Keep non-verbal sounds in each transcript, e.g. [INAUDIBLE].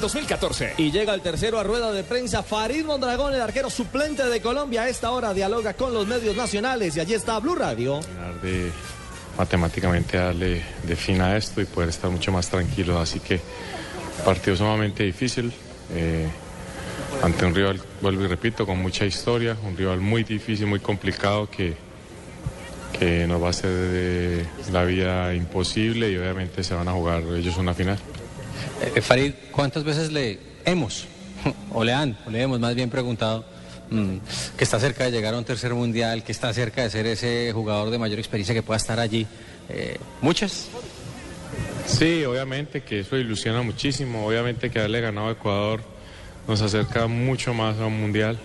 2014. Y llega el tercero a rueda de prensa. Farid Mondragón, el arquero suplente de Colombia, a esta hora dialoga con los medios nacionales. Y allí está Blue Radio. De matemáticamente darle de fin a esto y poder estar mucho más tranquilo. Así que partido sumamente difícil. Eh, ante un rival, vuelvo y repito, con mucha historia, un rival muy difícil, muy complicado que, que nos va a hacer de la vida imposible y obviamente se van a jugar ellos una final. Eh, Farid, ¿cuántas veces le hemos, [LAUGHS] o le han, o le hemos más bien preguntado, mmm, que está cerca de llegar a un tercer mundial, que está cerca de ser ese jugador de mayor experiencia que pueda estar allí? Eh, ¿Muchas? Sí, obviamente que eso ilusiona muchísimo, obviamente que haberle ganado a Ecuador nos acerca mucho más a un mundial,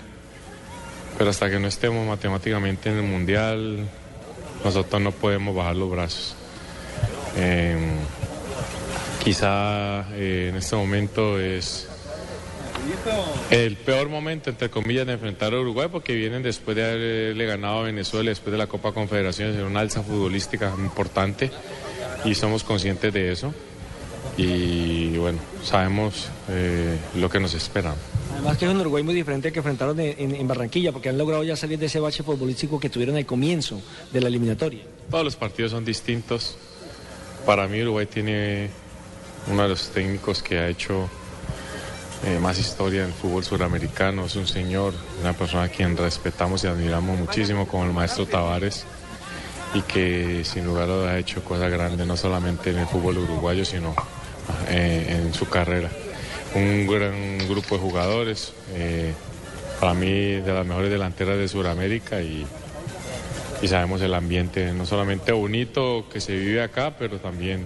pero hasta que no estemos matemáticamente en el mundial, nosotros no podemos bajar los brazos. Eh, quizá eh, en este momento es el peor momento, entre comillas, de enfrentar a Uruguay porque vienen después de haberle ganado a Venezuela, después de la Copa Confederaciones, en una alza futbolística importante y somos conscientes de eso y bueno, sabemos eh, lo que nos espera. Además que es un Uruguay muy diferente al que enfrentaron en, en, en, Barranquilla, porque han logrado ya salir de ese bache futbolístico que tuvieron al comienzo de la eliminatoria. Todos los partidos son distintos. Para mí Uruguay tiene uno de los técnicos que ha hecho eh, más historia en el fútbol suramericano. Es un señor, una persona a quien respetamos y admiramos muchísimo, como el maestro Tavares y que sin lugar a dudas ha hecho cosas grandes, no solamente en el fútbol uruguayo, sino eh, en su carrera. Un gran grupo de jugadores, eh, para mí de las mejores delanteras de Sudamérica y, y, sabemos el ambiente, no solamente bonito que se vive acá, pero también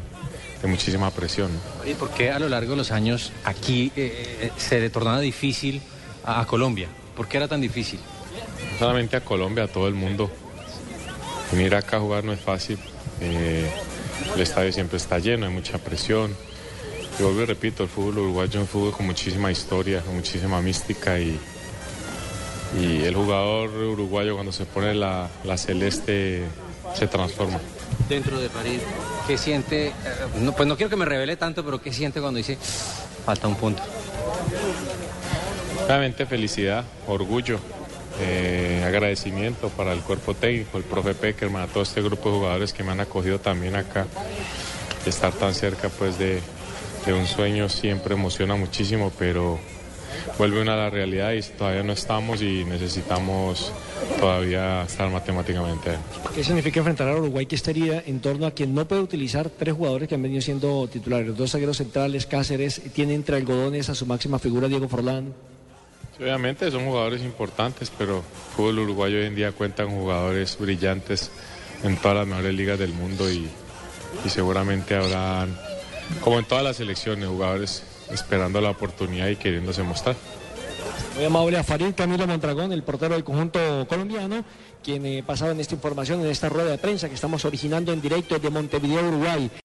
de muchísima presión. ¿Y por qué a lo largo de los años aquí eh, se le tornaba difícil a, a Colombia? ¿Por qué era tan difícil? No solamente a Colombia, a todo el mundo. Venir acá a jugar no es fácil. Eh, el estadio siempre está lleno, hay mucha presión. Y vuelvo y repito, el fútbol uruguayo es un fútbol con muchísima historia, con muchísima mística y, y el jugador uruguayo cuando se pone la, la, celeste se transforma. Dentro de París, ¿qué siente? No, pues no quiero que me revele tanto, pero ¿qué siente cuando dice falta un punto? Realmente felicidad, orgullo, eh, agradecimiento para el cuerpo técnico, el profe Peckerman, a todo este grupo de jugadores que me han acogido también acá. Estar tan cerca pues de, de un sueño siempre emociona muchísimo, pero vuelve una a la realidad y todavía no estamos y necesitamos todavía estar matemáticamente. ¿Qué significa enfrentar a Uruguay que estaría en torno a quien no puede utilizar tres jugadores que han venido siendo titulares? Dos zagueros centrales, Cáceres, tiene entre algodones a su máxima figura Diego Forlán. Sí, obviamente son jugadores importantes, pero el fútbol uruguayo hoy en día cuenta con jugadores brillantes en todas las mejores ligas del mundo y, y seguramente habrán, como en todas las selecciones, jugadores esperando la oportunidad y queriéndose mostrar. Muy amable a Farid Camilo Mondragón, el portero del conjunto colombiano, quien eh, pasaba en esta información, en esta rueda de prensa que estamos originando en directo de Montevideo, Uruguay.